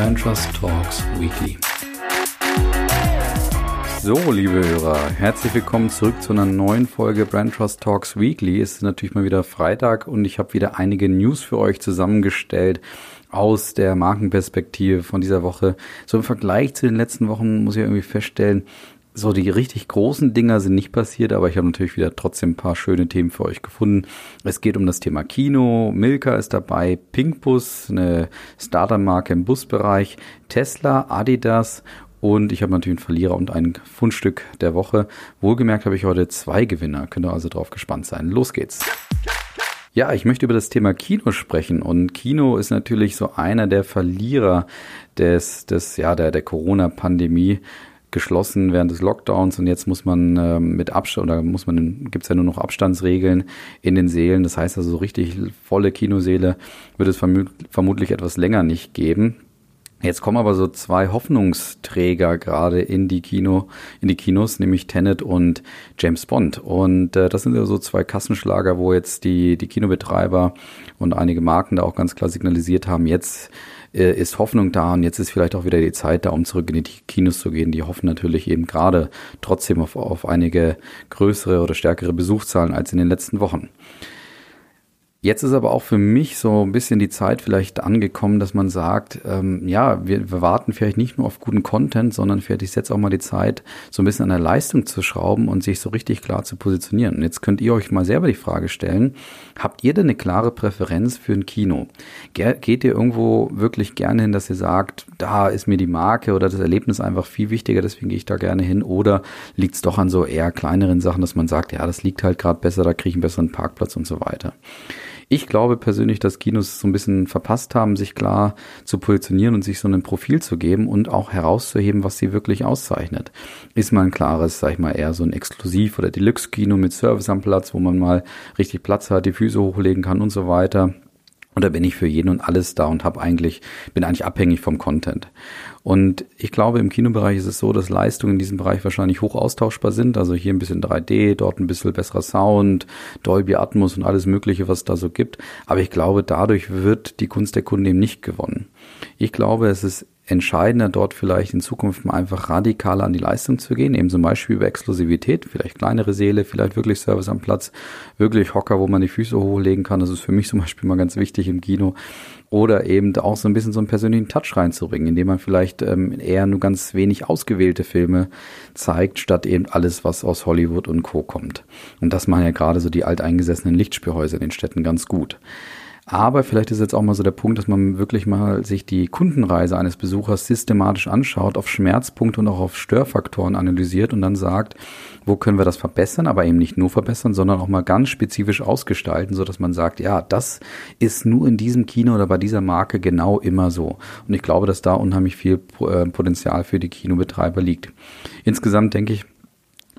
Brand Trust Talks Weekly. So, liebe Hörer, herzlich willkommen zurück zu einer neuen Folge Brand Trust Talks Weekly. Es ist natürlich mal wieder Freitag und ich habe wieder einige News für euch zusammengestellt aus der Markenperspektive von dieser Woche. So im Vergleich zu den letzten Wochen muss ich irgendwie feststellen, so die richtig großen Dinger sind nicht passiert, aber ich habe natürlich wieder trotzdem ein paar schöne Themen für euch gefunden. Es geht um das Thema Kino, Milka ist dabei, Pinkbus, eine Startermarke im Busbereich, Tesla, Adidas und ich habe natürlich einen Verlierer und ein Fundstück der Woche. Wohlgemerkt habe ich heute zwei Gewinner. Könnt ihr also drauf gespannt sein. Los geht's. Ja, ich möchte über das Thema Kino sprechen und Kino ist natürlich so einer der Verlierer des, des ja, der, der Corona-Pandemie geschlossen während des Lockdowns und jetzt muss man ähm, mit Abstand oder muss man gibt's ja nur noch Abstandsregeln in den Sälen. Das heißt also so richtig volle Kinoseele wird es vermutlich etwas länger nicht geben. Jetzt kommen aber so zwei Hoffnungsträger gerade in die Kino, in die Kinos, nämlich Tenet und James Bond. Und äh, das sind ja so zwei Kassenschlager, wo jetzt die, die Kinobetreiber und einige Marken da auch ganz klar signalisiert haben, jetzt äh, ist Hoffnung da und jetzt ist vielleicht auch wieder die Zeit da, um zurück in die Kinos zu gehen. Die hoffen natürlich eben gerade trotzdem auf, auf einige größere oder stärkere Besuchszahlen als in den letzten Wochen. Jetzt ist aber auch für mich so ein bisschen die Zeit vielleicht angekommen, dass man sagt, ähm, ja, wir, wir warten vielleicht nicht nur auf guten Content, sondern vielleicht ist jetzt auch mal die Zeit, so ein bisschen an der Leistung zu schrauben und sich so richtig klar zu positionieren. Und jetzt könnt ihr euch mal selber die Frage stellen, habt ihr denn eine klare Präferenz für ein Kino? Ge geht ihr irgendwo wirklich gerne hin, dass ihr sagt, da ist mir die Marke oder das Erlebnis einfach viel wichtiger, deswegen gehe ich da gerne hin? Oder liegt es doch an so eher kleineren Sachen, dass man sagt, ja, das liegt halt gerade besser, da kriege ich einen besseren Parkplatz und so weiter? Ich glaube persönlich, dass Kinos so ein bisschen verpasst haben, sich klar zu positionieren und sich so ein Profil zu geben und auch herauszuheben, was sie wirklich auszeichnet. Ist mal ein klares, sag ich mal, eher so ein Exklusiv- oder Deluxe-Kino mit Service am Platz, wo man mal richtig Platz hat, die Füße hochlegen kann und so weiter. Oder bin ich für jeden und alles da und habe eigentlich, bin eigentlich abhängig vom Content. Und ich glaube, im Kinobereich ist es so, dass Leistungen in diesem Bereich wahrscheinlich hoch austauschbar sind. Also hier ein bisschen 3D, dort ein bisschen besserer Sound, Dolby Atmos und alles Mögliche, was da so gibt. Aber ich glaube, dadurch wird die Kunst der Kunden eben nicht gewonnen. Ich glaube, es ist entscheidender, dort vielleicht in Zukunft mal einfach radikaler an die Leistung zu gehen, eben zum Beispiel über Exklusivität, vielleicht kleinere Seele, vielleicht wirklich Service am Platz, wirklich Hocker, wo man die Füße hochlegen kann. Das ist für mich zum Beispiel mal ganz wichtig im Kino. Oder eben auch so ein bisschen so einen persönlichen Touch reinzubringen, indem man vielleicht ähm, eher nur ganz wenig ausgewählte Filme zeigt, statt eben alles, was aus Hollywood und Co. kommt. Und das machen ja gerade so die alteingesessenen Lichtspielhäuser in den Städten ganz gut. Aber vielleicht ist jetzt auch mal so der Punkt, dass man wirklich mal sich die Kundenreise eines Besuchers systematisch anschaut, auf Schmerzpunkte und auch auf Störfaktoren analysiert und dann sagt, wo können wir das verbessern, aber eben nicht nur verbessern, sondern auch mal ganz spezifisch ausgestalten, so dass man sagt, ja, das ist nur in diesem Kino oder bei dieser Marke genau immer so. Und ich glaube, dass da unheimlich viel äh, Potenzial für die Kinobetreiber liegt. Insgesamt denke ich,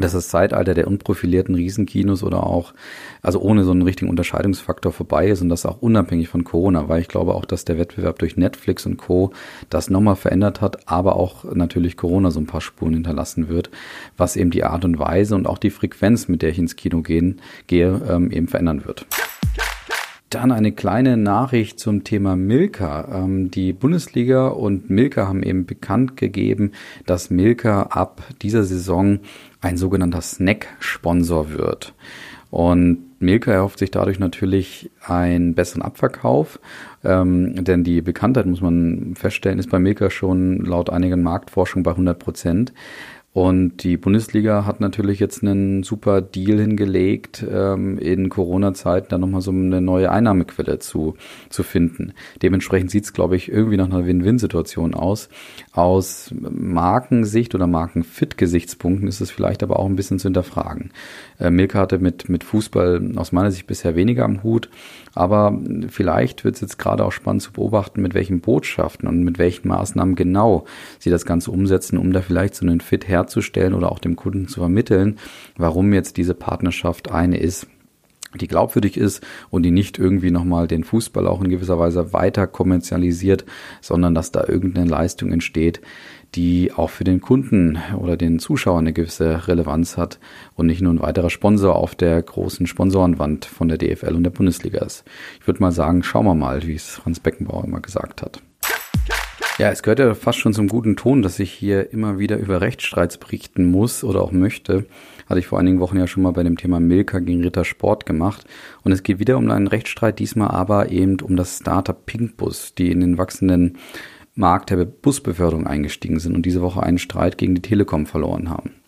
dass das Zeitalter der unprofilierten Riesenkinos oder auch, also ohne so einen richtigen Unterscheidungsfaktor vorbei ist und das auch unabhängig von Corona, weil ich glaube auch, dass der Wettbewerb durch Netflix und Co. das nochmal verändert hat, aber auch natürlich Corona so ein paar Spuren hinterlassen wird, was eben die Art und Weise und auch die Frequenz, mit der ich ins Kino gehen, gehe, ähm, eben verändern wird. Dann eine kleine Nachricht zum Thema Milka. Ähm, die Bundesliga und Milka haben eben bekannt gegeben, dass Milka ab dieser Saison ein sogenannter Snack-Sponsor wird. Und Milka erhofft sich dadurch natürlich einen besseren Abverkauf, ähm, denn die Bekanntheit, muss man feststellen, ist bei Milka schon laut einigen Marktforschung bei 100 Prozent. Und die Bundesliga hat natürlich jetzt einen super Deal hingelegt, ähm, in Corona-Zeiten dann nochmal so eine neue Einnahmequelle zu, zu finden. Dementsprechend sieht es, glaube ich, irgendwie nach einer Win-Win-Situation aus. Aus Markensicht oder Markenfit-Gesichtspunkten ist es vielleicht aber auch ein bisschen zu hinterfragen. Äh, Milka hatte mit, mit Fußball aus meiner Sicht bisher weniger am Hut, aber vielleicht wird es jetzt gerade auch spannend zu beobachten, mit welchen Botschaften und mit welchen Maßnahmen genau sie das Ganze umsetzen, um da vielleicht so einen Fit herzustellen oder auch dem Kunden zu vermitteln, warum jetzt diese Partnerschaft eine ist, die glaubwürdig ist und die nicht irgendwie nochmal den Fußball auch in gewisser Weise weiter kommerzialisiert, sondern dass da irgendeine Leistung entsteht, die auch für den Kunden oder den Zuschauer eine gewisse Relevanz hat und nicht nur ein weiterer Sponsor auf der großen Sponsorenwand von der DFL und der Bundesliga ist. Ich würde mal sagen, schauen wir mal, wie es Franz Beckenbauer immer gesagt hat. Ja, es gehört ja fast schon zum guten Ton, dass ich hier immer wieder über Rechtsstreits berichten muss oder auch möchte. Hatte ich vor einigen Wochen ja schon mal bei dem Thema Milka gegen Ritter Sport gemacht. Und es geht wieder um einen Rechtsstreit, diesmal aber eben um das Startup Pinkbus, die in den wachsenden Markt der Busbeförderung eingestiegen sind und diese Woche einen Streit gegen die Telekom verloren haben.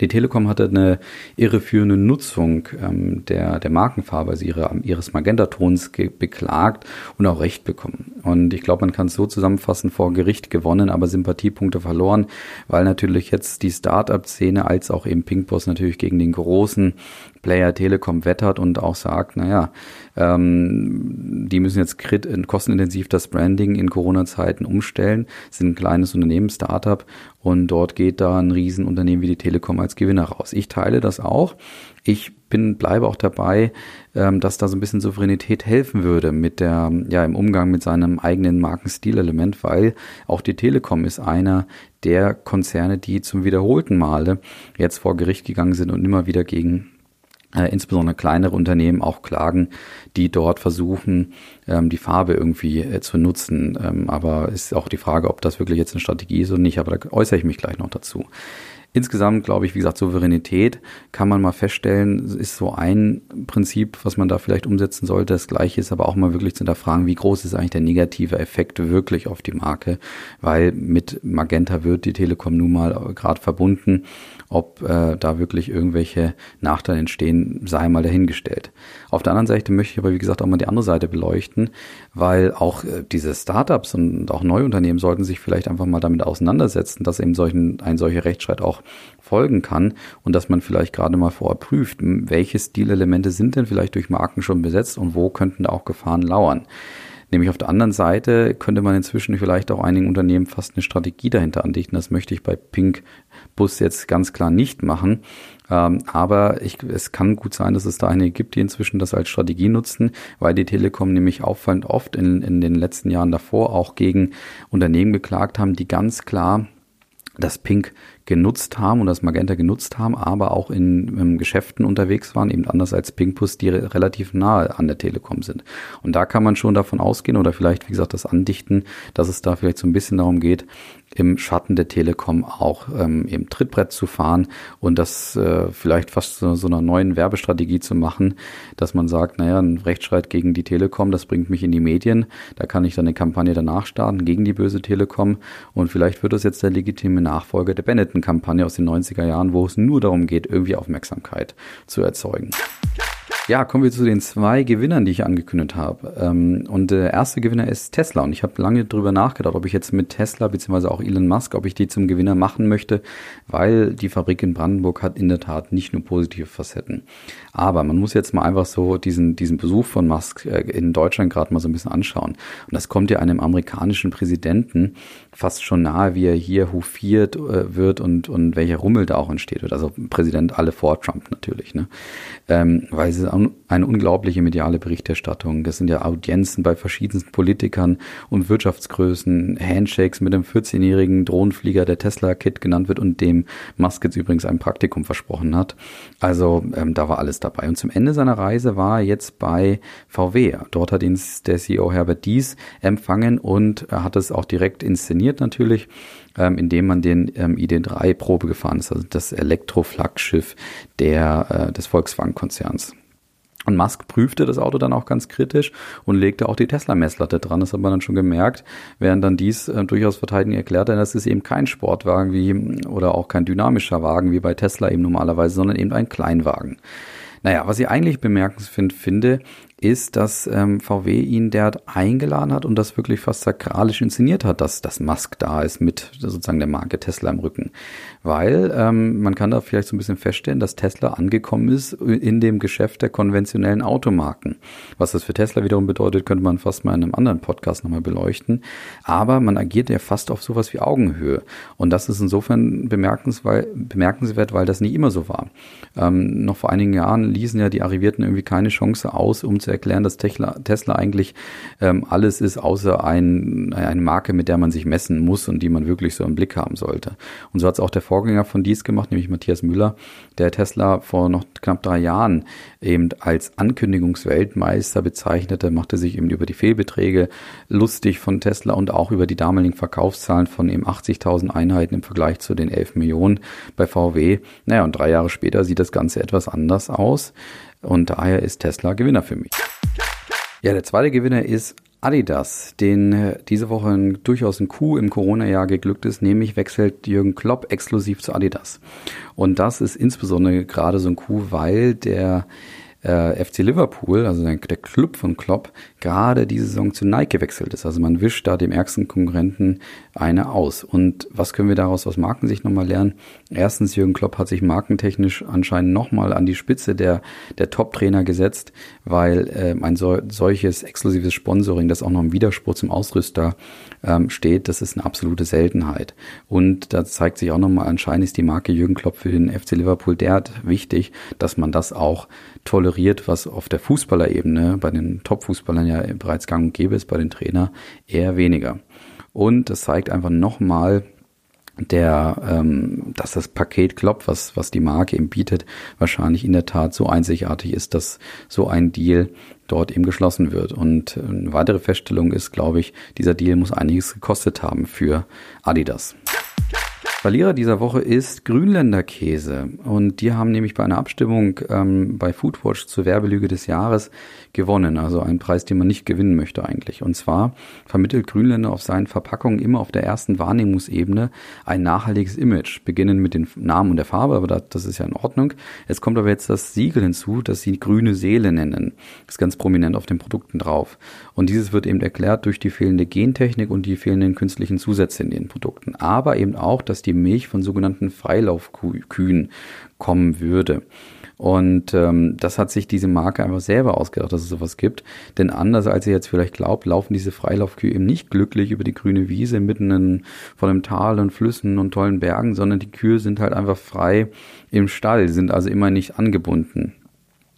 Die Telekom hatte eine irreführende Nutzung ähm, der, der Markenfarbe, also ihre, ihres Magenta-Tons beklagt und auch Recht bekommen. Und ich glaube, man kann es so zusammenfassen, vor Gericht gewonnen, aber Sympathiepunkte verloren, weil natürlich jetzt die Start-up-Szene als auch eben Pinkboss natürlich gegen den großen Player Telekom wettert und auch sagt, naja, ähm, die müssen jetzt kostenintensiv das Branding in Corona-Zeiten umstellen, sind ein kleines Unternehmen, Startup und dort geht da ein Riesenunternehmen wie die Telekom als Gewinner raus. Ich teile das auch. Ich bin, bleibe auch dabei, ähm, dass da so ein bisschen Souveränität helfen würde mit der, ja, im Umgang mit seinem eigenen Markenstilelement, weil auch die Telekom ist einer der Konzerne, die zum wiederholten Male jetzt vor Gericht gegangen sind und immer wieder gegen insbesondere kleinere Unternehmen auch klagen, die dort versuchen, ähm, die Farbe irgendwie äh, zu nutzen. Ähm, aber ist auch die Frage, ob das wirklich jetzt eine Strategie ist oder nicht. Aber da äußere ich mich gleich noch dazu. Insgesamt glaube ich, wie gesagt, Souveränität kann man mal feststellen, ist so ein Prinzip, was man da vielleicht umsetzen sollte. Das gleiche ist aber auch mal wirklich zu hinterfragen, wie groß ist eigentlich der negative Effekt wirklich auf die Marke, weil mit Magenta wird die Telekom nun mal gerade verbunden. Ob äh, da wirklich irgendwelche Nachteile entstehen, sei mal dahingestellt. Auf der anderen Seite möchte ich aber, wie gesagt, auch mal die andere Seite beleuchten, weil auch äh, diese Startups und auch Neuunternehmen sollten sich vielleicht einfach mal damit auseinandersetzen, dass eben solchen, ein solcher Rechtsstreit auch folgen kann und dass man vielleicht gerade mal vorher prüft, welche Stilelemente sind denn vielleicht durch Marken schon besetzt und wo könnten da auch Gefahren lauern. Nämlich auf der anderen Seite könnte man inzwischen vielleicht auch einigen Unternehmen fast eine Strategie dahinter andichten. Das möchte ich bei Pink Bus jetzt ganz klar nicht machen. Ähm, aber ich, es kann gut sein, dass es da einige gibt, die inzwischen das als Strategie nutzen, weil die Telekom nämlich auffallend oft in, in den letzten Jahren davor auch gegen Unternehmen geklagt haben, die ganz klar das Pink genutzt haben und das Magenta genutzt haben, aber auch in, in Geschäften unterwegs waren, eben anders als Pinkbus, die re relativ nahe an der Telekom sind. Und da kann man schon davon ausgehen oder vielleicht, wie gesagt, das andichten, dass es da vielleicht so ein bisschen darum geht, im Schatten der Telekom auch ähm, eben Trittbrett zu fahren und das äh, vielleicht fast so, so einer neuen Werbestrategie zu machen, dass man sagt, naja, ein Rechtsstreit gegen die Telekom, das bringt mich in die Medien, da kann ich dann eine Kampagne danach starten gegen die böse Telekom und vielleicht wird das jetzt der legitime Nachfolger der Benetton-Kampagne aus den 90er Jahren, wo es nur darum geht, irgendwie Aufmerksamkeit zu erzeugen. Ja, kommen wir zu den zwei Gewinnern, die ich angekündigt habe. Ähm, und der erste Gewinner ist Tesla. Und ich habe lange drüber nachgedacht, ob ich jetzt mit Tesla beziehungsweise auch Elon Musk, ob ich die zum Gewinner machen möchte, weil die Fabrik in Brandenburg hat in der Tat nicht nur positive Facetten. Aber man muss jetzt mal einfach so diesen, diesen Besuch von Musk äh, in Deutschland gerade mal so ein bisschen anschauen. Und das kommt ja einem amerikanischen Präsidenten fast schon nahe, wie er hier hofiert äh, wird und, und welcher Rummel da auch entsteht. Also Präsident alle vor Trump natürlich, ne? Ähm, weil ist eine unglaubliche mediale Berichterstattung. Das sind ja Audienzen bei verschiedensten Politikern und Wirtschaftsgrößen, Handshakes mit dem 14-jährigen Drohnenflieger, der Tesla-Kit genannt wird und dem Musk jetzt übrigens ein Praktikum versprochen hat. Also ähm, da war alles dabei. Und zum Ende seiner Reise war er jetzt bei VW. Dort hat ihn der CEO Herbert Dies empfangen und hat es auch direkt inszeniert natürlich, ähm, indem man den ähm, ID3 Probe gefahren ist, also das Elektroflaggschiff der, äh, des Volkswagen-Konzerns. Und Musk prüfte das Auto dann auch ganz kritisch und legte auch die Tesla-Messlatte dran. Das hat man dann schon gemerkt, während dann dies äh, durchaus verteidigend erklärte, das ist eben kein Sportwagen wie oder auch kein dynamischer Wagen wie bei Tesla eben normalerweise, sondern eben ein Kleinwagen. Naja, was ich eigentlich bemerkenswert finde, ist, dass ähm, VW ihn dort eingeladen hat und das wirklich fast sakralisch inszeniert hat, dass das Musk da ist mit sozusagen der Marke Tesla im Rücken. Weil ähm, man kann da vielleicht so ein bisschen feststellen, dass Tesla angekommen ist in dem Geschäft der konventionellen Automarken. Was das für Tesla wiederum bedeutet, könnte man fast mal in einem anderen Podcast nochmal beleuchten. Aber man agiert ja fast auf sowas wie Augenhöhe. Und das ist insofern bemerkenswert, weil das nicht immer so war. Ähm, noch vor einigen Jahren ließen ja die Arrivierten irgendwie keine Chance aus, um zu erklären, dass Tesla, Tesla eigentlich ähm, alles ist, außer ein, eine Marke, mit der man sich messen muss und die man wirklich so im Blick haben sollte. Und so hat es auch der Vorgänger von dies gemacht, nämlich Matthias Müller, der Tesla vor noch knapp drei Jahren eben als Ankündigungsweltmeister bezeichnete, machte sich eben über die Fehlbeträge lustig von Tesla und auch über die damaligen Verkaufszahlen von eben 80.000 Einheiten im Vergleich zu den 11 Millionen bei VW. Naja, und drei Jahre später sieht das Ganze etwas anders aus und daher ist Tesla Gewinner für mich. Ja, der zweite Gewinner ist Adidas, den äh, diese Woche ein, durchaus ein Coup im Corona-Jahr geglückt ist, nämlich wechselt Jürgen Klopp exklusiv zu Adidas. Und das ist insbesondere gerade so ein Coup, weil der äh, FC Liverpool, also der, Club von Klopp, gerade diese Saison zu Nike gewechselt ist. Also man wischt da dem ärgsten Konkurrenten eine aus. Und was können wir daraus aus Markensicht nochmal lernen? Erstens, Jürgen Klopp hat sich markentechnisch anscheinend nochmal an die Spitze der, der Top-Trainer gesetzt, weil äh, ein so, solches exklusives Sponsoring, das auch noch im Widerspruch zum Ausrüster ähm, steht, das ist eine absolute Seltenheit. Und da zeigt sich auch nochmal, anscheinend ist die Marke Jürgen Klopp für den FC Liverpool derart wichtig, dass man das auch toleriert, was auf der Fußballerebene bei den Top-Fußballern ja bereits gang und gäbe ist, bei den Trainer eher weniger. Und das zeigt einfach nochmal, der, ähm, dass das Paket Klopp, was, was die Marke ihm bietet, wahrscheinlich in der Tat so einzigartig ist, dass so ein Deal dort eben geschlossen wird. Und eine weitere Feststellung ist, glaube ich, dieser Deal muss einiges gekostet haben für Adidas. Verlierer dieser Woche ist Grünländer Käse. Und die haben nämlich bei einer Abstimmung ähm, bei Foodwatch zur Werbelüge des Jahres gewonnen. Also ein Preis, den man nicht gewinnen möchte eigentlich. Und zwar vermittelt Grünländer auf seinen Verpackungen immer auf der ersten Wahrnehmungsebene ein nachhaltiges Image. Beginnen mit den Namen und der Farbe, aber das, das ist ja in Ordnung. Es kommt aber jetzt das Siegel hinzu, das sie grüne Seele nennen. Das ist ganz prominent auf den Produkten drauf. Und dieses wird eben erklärt durch die fehlende Gentechnik und die fehlenden künstlichen Zusätze in den Produkten. Aber eben auch, dass die die Milch von sogenannten Freilaufkühen kommen würde. Und ähm, das hat sich diese Marke einfach selber ausgedacht, dass es sowas gibt. Denn anders als ihr jetzt vielleicht glaubt, laufen diese Freilaufkühe eben nicht glücklich über die grüne Wiese mitten in, von einem Tal und Flüssen und tollen Bergen, sondern die Kühe sind halt einfach frei im Stall, sind also immer nicht angebunden.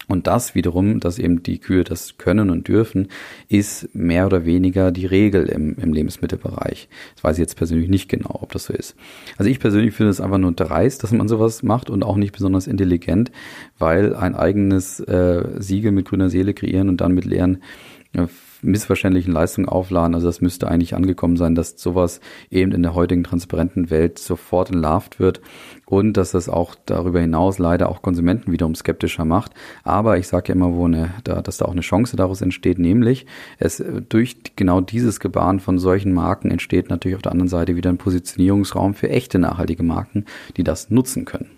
Und das wiederum, dass eben die Kühe das können und dürfen, ist mehr oder weniger die Regel im, im Lebensmittelbereich. Das weiß ich jetzt persönlich nicht genau, ob das so ist. Also ich persönlich finde es einfach nur dreist, dass man sowas macht und auch nicht besonders intelligent, weil ein eigenes äh, Siegel mit grüner Seele kreieren und dann mit leeren äh, missverständlichen Leistungen aufladen. Also das müsste eigentlich angekommen sein, dass sowas eben in der heutigen transparenten Welt sofort entlarvt wird und dass das auch darüber hinaus leider auch Konsumenten wiederum skeptischer macht. Aber ich sage ja immer, wo eine, da, dass da auch eine Chance daraus entsteht, nämlich es durch genau dieses Gebaren von solchen Marken entsteht natürlich auf der anderen Seite wieder ein Positionierungsraum für echte nachhaltige Marken, die das nutzen können.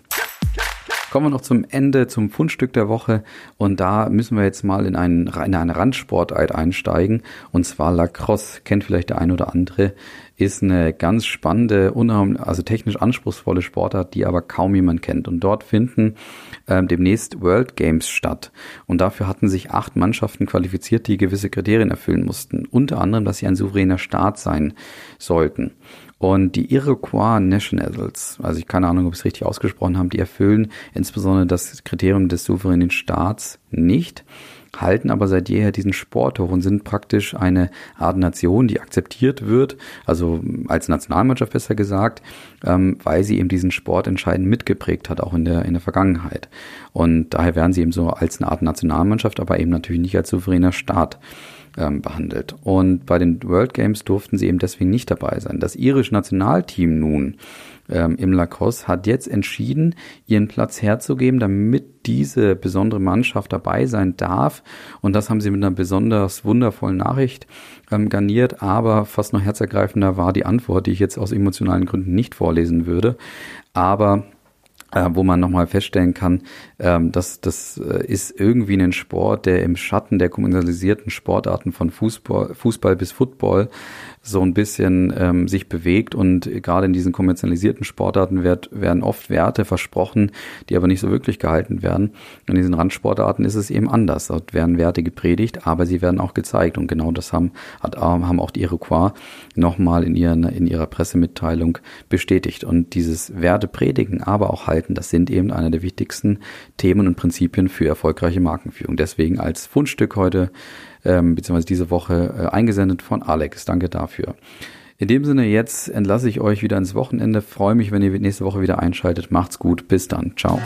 Kommen wir noch zum Ende, zum Fundstück der Woche. Und da müssen wir jetzt mal in, einen, in eine Randsportart einsteigen. Und zwar Lacrosse. Kennt vielleicht der ein oder andere. Ist eine ganz spannende, also technisch anspruchsvolle Sportart, die aber kaum jemand kennt. Und dort finden ähm, demnächst World Games statt. Und dafür hatten sich acht Mannschaften qualifiziert, die gewisse Kriterien erfüllen mussten. Unter anderem, dass sie ein souveräner Staat sein sollten. Und die Iroquois Nationals, also ich keine Ahnung, ob ich es richtig ausgesprochen habe, die erfüllen insbesondere das Kriterium des souveränen Staats nicht, halten aber seit jeher diesen Sport hoch und sind praktisch eine Art Nation, die akzeptiert wird, also als Nationalmannschaft besser gesagt, ähm, weil sie eben diesen Sport entscheidend mitgeprägt hat, auch in der, in der Vergangenheit. Und daher werden sie eben so als eine Art Nationalmannschaft, aber eben natürlich nicht als souveräner Staat ähm, behandelt. Und bei den World Games durften sie eben deswegen nicht dabei sein. Das irische Nationalteam nun ähm, im Lacrosse hat jetzt entschieden, ihren Platz herzugeben, damit diese besondere Mannschaft dabei sein darf. Und das haben sie mit einer besonders wundervollen Nachricht ähm, garniert. Aber fast noch herzergreifender war die Antwort, die ich jetzt aus emotionalen Gründen nicht vorlesen würde. Aber äh, wo man nochmal feststellen kann, ähm, dass das äh, ist irgendwie ein Sport, der im Schatten der kommerzialisierten Sportarten von Fußball, Fußball bis Football so ein bisschen ähm, sich bewegt und gerade in diesen kommerzialisierten Sportarten wird, werden oft Werte versprochen, die aber nicht so wirklich gehalten werden. In diesen Randsportarten ist es eben anders. Dort werden Werte gepredigt, aber sie werden auch gezeigt und genau das haben, hat, haben auch die Iroquois nochmal in, ihren, in ihrer Pressemitteilung bestätigt. Und dieses Werte predigen, aber auch halten, das sind eben eine der wichtigsten Themen und Prinzipien für erfolgreiche Markenführung. Deswegen als Fundstück heute ähm, beziehungsweise diese Woche äh, eingesendet von Alex. Danke dafür. In dem Sinne, jetzt entlasse ich euch wieder ins Wochenende. Freue mich, wenn ihr nächste Woche wieder einschaltet. Macht's gut. Bis dann. Ciao.